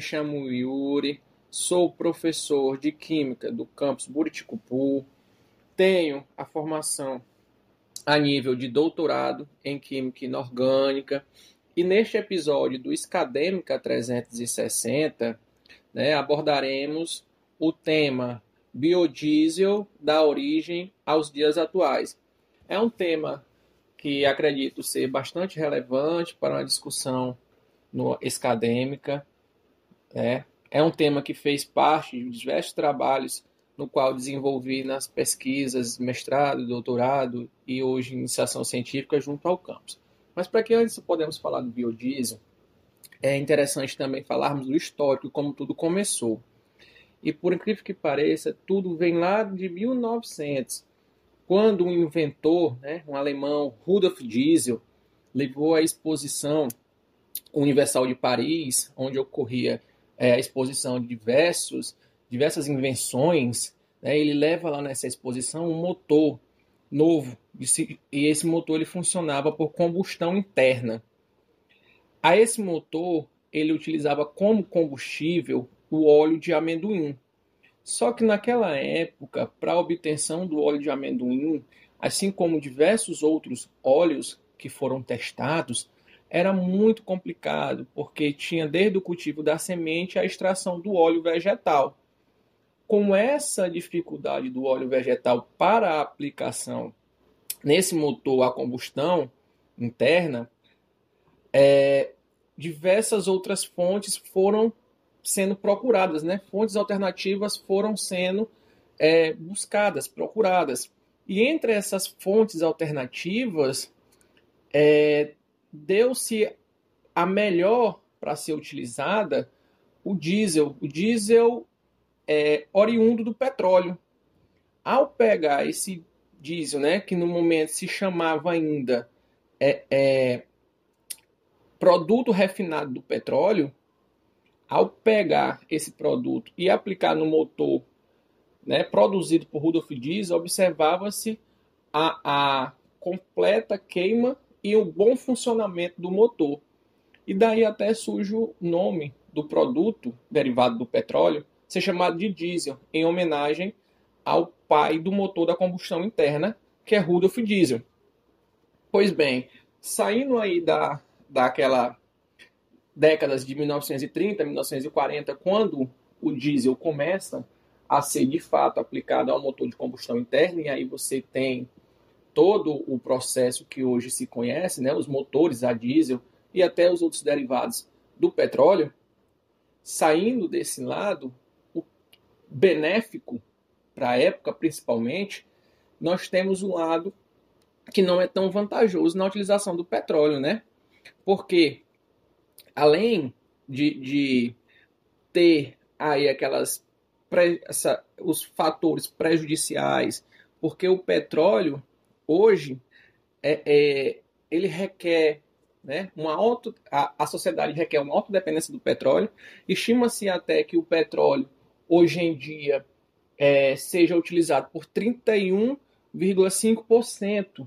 me chamo Yuri, sou professor de Química do campus Buriticupu, tenho a formação a nível de doutorado em Química Inorgânica e neste episódio do Escadêmica 360 né, abordaremos o tema biodiesel da origem aos dias atuais. É um tema que acredito ser bastante relevante para uma discussão no acadêmica. É, é um tema que fez parte de diversos trabalhos no qual desenvolvi nas pesquisas, mestrado, doutorado e hoje iniciação científica junto ao campus. Mas para que antes podemos falar do biodiesel, é interessante também falarmos do histórico, como tudo começou. E por incrível que pareça, tudo vem lá de 1900, quando um inventor, né, um alemão, Rudolf Diesel, levou à exposição Universal de Paris, onde ocorria é, exposição de diversos, diversas invenções. Né, ele leva lá nessa exposição um motor novo e esse motor ele funcionava por combustão interna. A esse motor ele utilizava como combustível o óleo de amendoim. Só que naquela época, para a obtenção do óleo de amendoim, assim como diversos outros óleos que foram testados, era muito complicado, porque tinha desde o cultivo da semente a extração do óleo vegetal. Com essa dificuldade do óleo vegetal para a aplicação nesse motor a combustão interna, é, diversas outras fontes foram sendo procuradas, né? Fontes alternativas foram sendo é, buscadas, procuradas. E entre essas fontes alternativas, é, deu-se a melhor para ser utilizada o diesel. O diesel é oriundo do petróleo. Ao pegar esse diesel, né, que no momento se chamava ainda é, é, produto refinado do petróleo, ao pegar esse produto e aplicar no motor né, produzido por Rudolf Diesel, observava-se a, a completa queima e o bom funcionamento do motor. E daí até surge o nome do produto derivado do petróleo ser chamado de diesel, em homenagem ao pai do motor da combustão interna, que é Rudolf Diesel. Pois bem, saindo aí da, daquela décadas de 1930, 1940, quando o diesel começa a ser de fato aplicado ao motor de combustão interna, e aí você tem todo o processo que hoje se conhece, né, os motores a diesel e até os outros derivados do petróleo, saindo desse lado, o benéfico para a época principalmente, nós temos um lado que não é tão vantajoso na utilização do petróleo, né? Porque além de, de ter aí aquelas essa, os fatores prejudiciais, porque o petróleo hoje é, é ele requer né, uma auto, a, a sociedade requer uma autodependência do petróleo. Estima-se até que o petróleo hoje em dia é, seja utilizado por 31,5%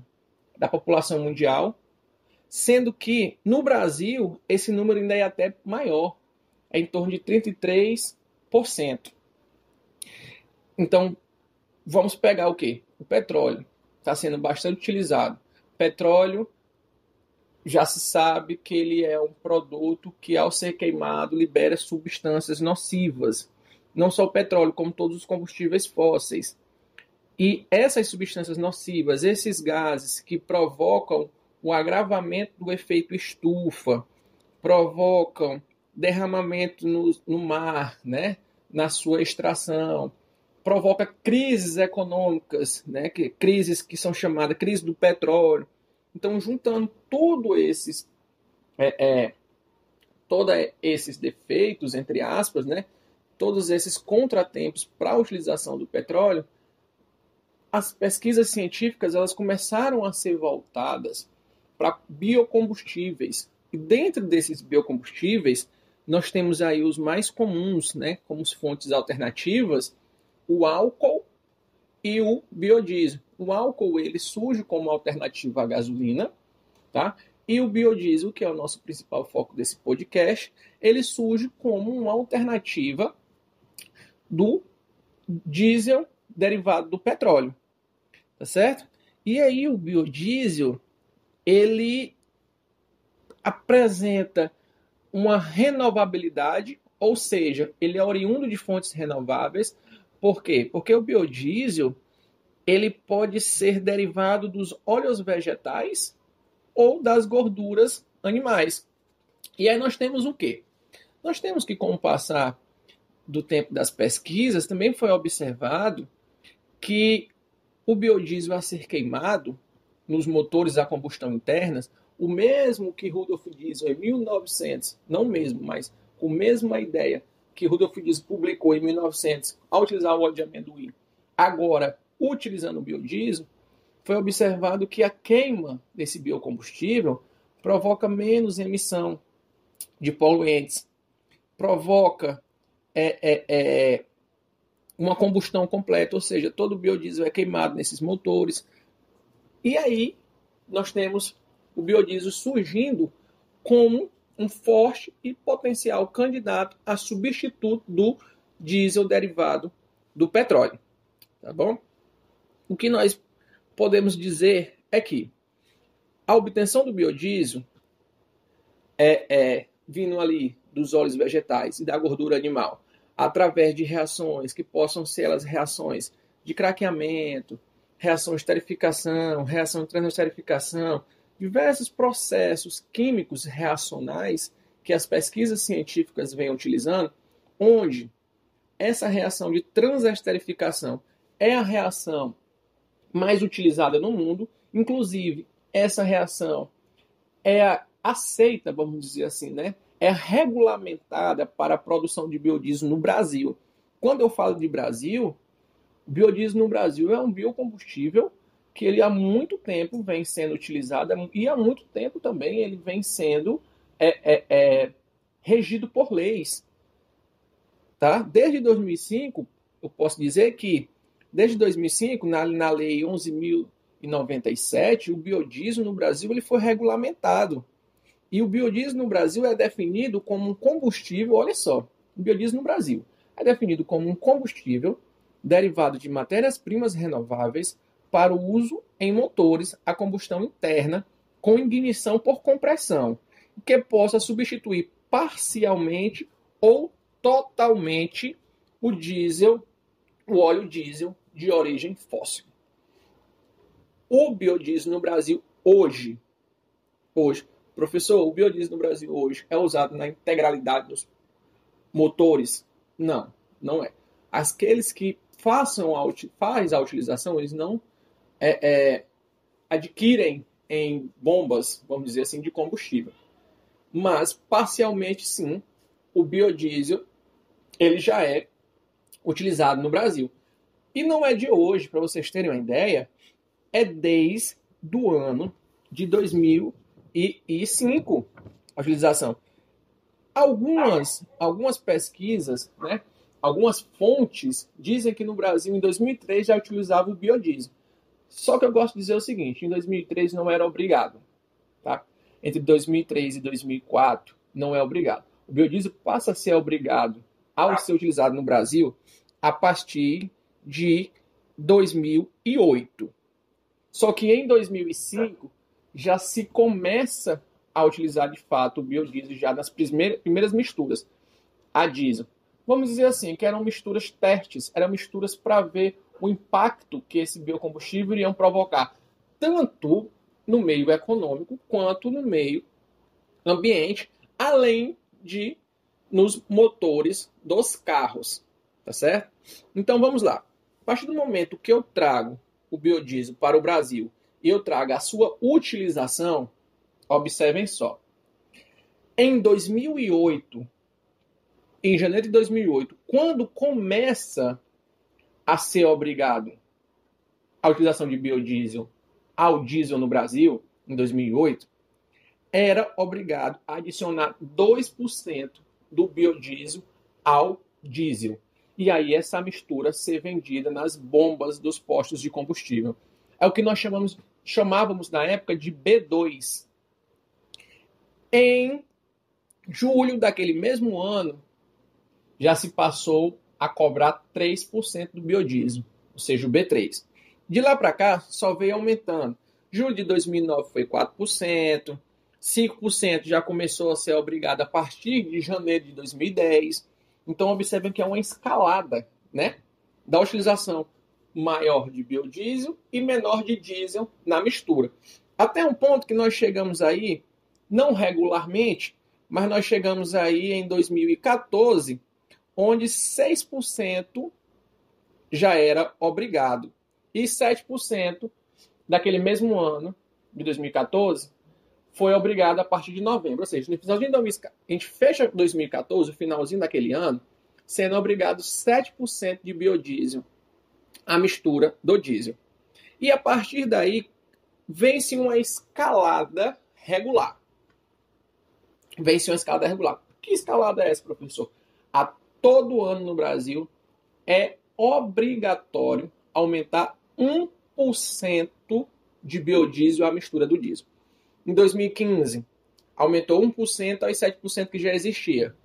da população mundial sendo que no Brasil esse número ainda é até maior, é em torno de 33%. Então, vamos pegar o que? O petróleo está sendo bastante utilizado. Petróleo já se sabe que ele é um produto que, ao ser queimado, libera substâncias nocivas. Não só o petróleo, como todos os combustíveis fósseis. E essas substâncias nocivas, esses gases que provocam o agravamento do efeito estufa, provocam derramamento no, no mar, né, na sua extração, provoca crises econômicas, né, que, crises que são chamadas crise do petróleo. Então, juntando tudo esses, é, é, todos esses defeitos, entre aspas, né, todos esses contratempos para a utilização do petróleo, as pesquisas científicas elas começaram a ser voltadas para biocombustíveis. E dentro desses biocombustíveis, nós temos aí os mais comuns, né, como fontes alternativas, o álcool e o biodiesel. O álcool ele surge como alternativa à gasolina, tá? E o biodiesel, que é o nosso principal foco desse podcast, ele surge como uma alternativa do diesel derivado do petróleo. Tá certo? E aí o biodiesel, ele apresenta uma renovabilidade, ou seja, ele é oriundo de fontes renováveis. Por quê? Porque o biodiesel, ele pode ser derivado dos óleos vegetais ou das gorduras animais. E aí nós temos o quê? Nós temos que, com o passar do tempo das pesquisas, também foi observado que o biodiesel a ser queimado nos motores a combustão internas, o mesmo que Rudolf Diesel em 1900, não mesmo, mas com a mesma ideia que Rudolf Diesel publicou em 1900 ao utilizar o óleo de amendoim, agora utilizando o biodiesel, foi observado que a queima desse biocombustível provoca menos emissão de poluentes, provoca é, é, é, uma combustão completa, ou seja, todo o biodiesel é queimado nesses motores. E aí nós temos o biodiesel surgindo como um forte e potencial candidato a substituto do diesel derivado do petróleo. Tá bom? O que nós podemos dizer é que a obtenção do biodiesel é, é vindo ali dos óleos vegetais e da gordura animal através de reações que possam ser as reações de craqueamento, reação de esterificação, reação de transesterificação, diversos processos químicos reacionais que as pesquisas científicas vêm utilizando, onde essa reação de transesterificação é a reação mais utilizada no mundo, inclusive essa reação é aceita, vamos dizer assim, né? é regulamentada para a produção de biodiesel no Brasil. Quando eu falo de Brasil, biodiesel no Brasil é um biocombustível que ele há muito tempo vem sendo utilizado e há muito tempo também ele vem sendo é, é, é, regido por leis. Tá? Desde 2005, eu posso dizer que, desde 2005, na, na Lei 11.097, o biodiesel no Brasil ele foi regulamentado. E o biodiesel no Brasil é definido como um combustível, olha só, o biodiesel no Brasil é definido como um combustível derivado de matérias-primas renováveis para o uso em motores a combustão interna com ignição por compressão, que possa substituir parcialmente ou totalmente o diesel, o óleo diesel de origem fóssil. O biodiesel no Brasil hoje, hoje Professor, o biodiesel no Brasil hoje é usado na integralidade dos motores? Não, não é. Aqueles que façam a, faz a utilização, eles não é, é, adquirem em bombas, vamos dizer assim, de combustível. Mas, parcialmente, sim, o biodiesel ele já é utilizado no Brasil. E não é de hoje, para vocês terem uma ideia, é desde o ano de 2000 e, e cinco, a utilização. Algumas, algumas pesquisas, né, algumas fontes dizem que no Brasil, em 2003, já utilizava o biodiesel. Só que eu gosto de dizer o seguinte, em 2003 não era obrigado. Tá? Entre 2003 e 2004, não é obrigado. O biodiesel passa a ser obrigado ao ser utilizado no Brasil a partir de 2008. Só que em 2005 já se começa a utilizar de fato o biodiesel já nas primeiras misturas a diesel. Vamos dizer assim, que eram misturas testes, eram misturas para ver o impacto que esse biocombustível iriam provocar, tanto no meio econômico quanto no meio ambiente, além de nos motores dos carros, tá certo? Então vamos lá. A partir do momento que eu trago o biodiesel para o Brasil e eu trago a sua utilização, observem só. Em 2008, em janeiro de 2008, quando começa a ser obrigado a utilização de biodiesel ao diesel no Brasil, em 2008, era obrigado a adicionar 2% do biodiesel ao diesel. E aí essa mistura ser vendida nas bombas dos postos de combustível. É o que nós chamamos chamávamos na época de B2. Em julho daquele mesmo ano, já se passou a cobrar 3% do biodiesel, ou seja, o B3. De lá para cá, só veio aumentando. Julho de 2009 foi 4%, 5% já começou a ser obrigado a partir de janeiro de 2010. Então, observem que é uma escalada né, da utilização maior de biodiesel e menor de diesel na mistura. Até um ponto que nós chegamos aí, não regularmente, mas nós chegamos aí em 2014, onde 6% já era obrigado e 7% daquele mesmo ano, de 2014, foi obrigado a partir de novembro. Ou seja, no finalzinho de 2014, a gente fecha 2014, o finalzinho daquele ano, sendo obrigado 7% de biodiesel a mistura do diesel. E a partir daí vem-se uma escalada regular. Vem-se uma escalada regular. Que escalada é essa, professor? A todo ano no Brasil é obrigatório aumentar 1% de biodiesel à mistura do diesel. Em 2015, aumentou 1% aos 7% que já existia.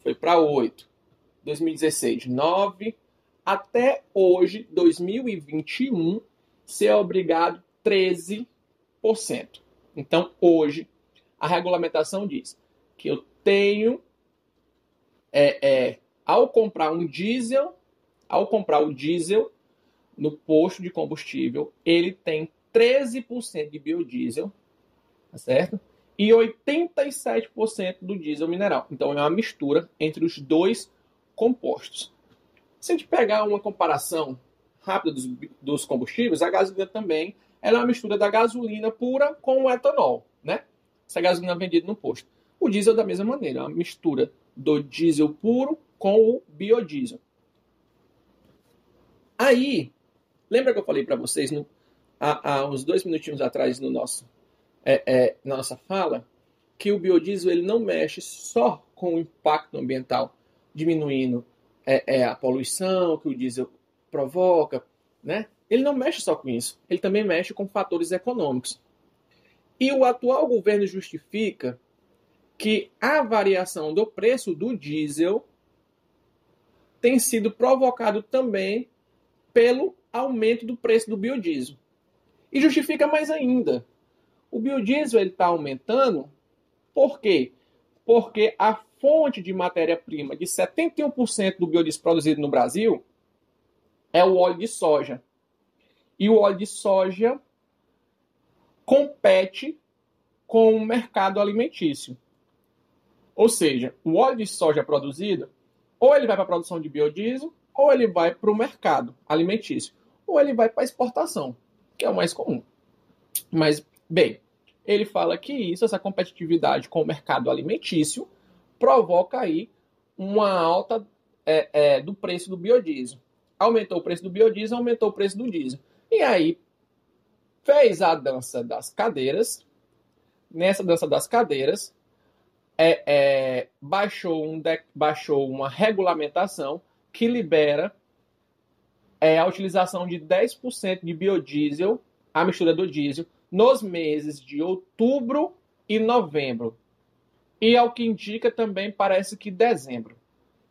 Foi para 8%. 2016, 9%. Até hoje, 2021, ser obrigado 13%. Então, hoje, a regulamentação diz que eu tenho, é, é, ao comprar um diesel, ao comprar o diesel no posto de combustível, ele tem 13% de biodiesel, tá certo? E 87% do diesel mineral. Então é uma mistura entre os dois compostos. Se a gente pegar uma comparação rápida dos, dos combustíveis, a gasolina também ela é uma mistura da gasolina pura com o etanol, né? Essa gasolina é vendida no posto. O diesel da mesma maneira, é uma mistura do diesel puro com o biodiesel. Aí, lembra que eu falei para vocês no, há, uns dois minutinhos atrás no nosso, é, é, na nossa fala que o biodiesel ele não mexe só com o impacto ambiental, diminuindo é, é, a poluição que o diesel provoca, né? Ele não mexe só com isso, ele também mexe com fatores econômicos. E o atual governo justifica que a variação do preço do diesel tem sido provocado também pelo aumento do preço do biodiesel. E justifica mais ainda. O biodiesel está aumentando por quê? Porque a fonte de matéria-prima de 71% do biodiesel produzido no Brasil é o óleo de soja. E o óleo de soja compete com o mercado alimentício. Ou seja, o óleo de soja produzido, ou ele vai para a produção de biodiesel, ou ele vai para o mercado alimentício, ou ele vai para exportação, que é o mais comum. Mas, bem, ele fala que isso, essa competitividade com o mercado alimentício, provoca aí uma alta é, é, do preço do biodiesel. Aumentou o preço do biodiesel, aumentou o preço do diesel. E aí fez a dança das cadeiras. Nessa dança das cadeiras, é, é baixou, um de, baixou uma regulamentação que libera é, a utilização de 10% de biodiesel, a mistura do diesel, nos meses de outubro e novembro e, ao que indica, também parece que dezembro.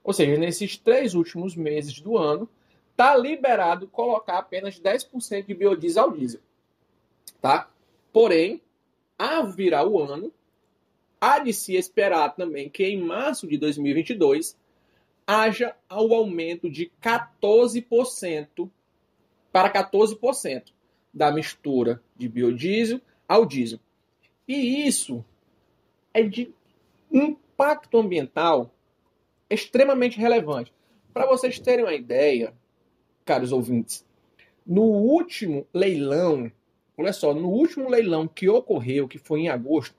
Ou seja, nesses três últimos meses do ano, está liberado colocar apenas 10% de biodiesel ao diesel. Tá? Porém, a virar o ano, há de se esperar também que em março de 2022 haja o aumento de 14% para 14% da mistura de biodiesel ao diesel. E isso é de impacto ambiental extremamente relevante. Para vocês terem uma ideia, caros ouvintes, no último leilão, olha só, no último leilão que ocorreu, que foi em agosto,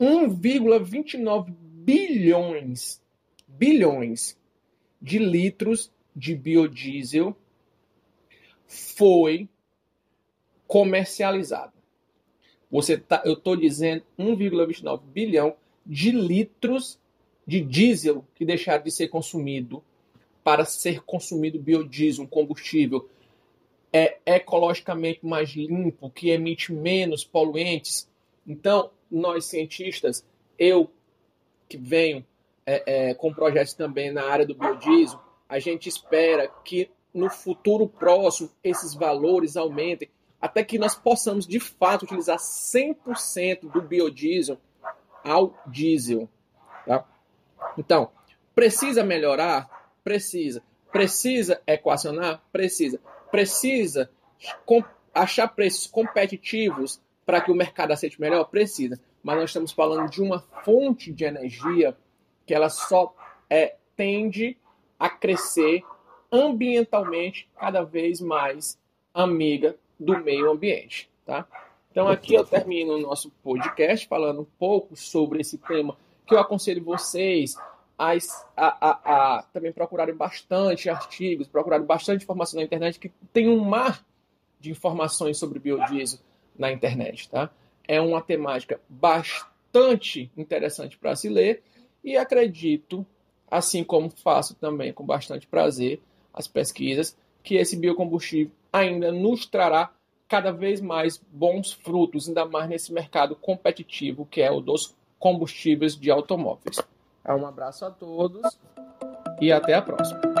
1,29 bilhões, bilhões de litros de biodiesel foi comercializado. Você tá, eu estou dizendo 1,29 bilhão de litros de diesel que deixaram de ser consumido para ser consumido biodiesel, um combustível é ecologicamente mais limpo, que emite menos poluentes. Então, nós cientistas, eu que venho é, é, com projetos também na área do biodiesel, a gente espera que no futuro próximo esses valores aumentem, até que nós possamos de fato utilizar 100% do biodiesel ao diesel. Tá? Então, precisa melhorar? Precisa. Precisa equacionar? Precisa. Precisa achar preços competitivos para que o mercado aceite melhor? Precisa. Mas nós estamos falando de uma fonte de energia que ela só é, tende a crescer ambientalmente cada vez mais amiga do meio ambiente, tá? Então aqui eu termino o nosso podcast falando um pouco sobre esse tema que eu aconselho vocês a, a, a, também procurarem bastante artigos, procurarem bastante informação na internet, que tem um mar de informações sobre biodiesel na internet, tá? É uma temática bastante interessante para se ler e acredito, assim como faço também com bastante prazer as pesquisas, que esse biocombustível ainda nos trará cada vez mais bons frutos, ainda mais nesse mercado competitivo que é o dos combustíveis de automóveis. Um abraço a todos e até a próxima.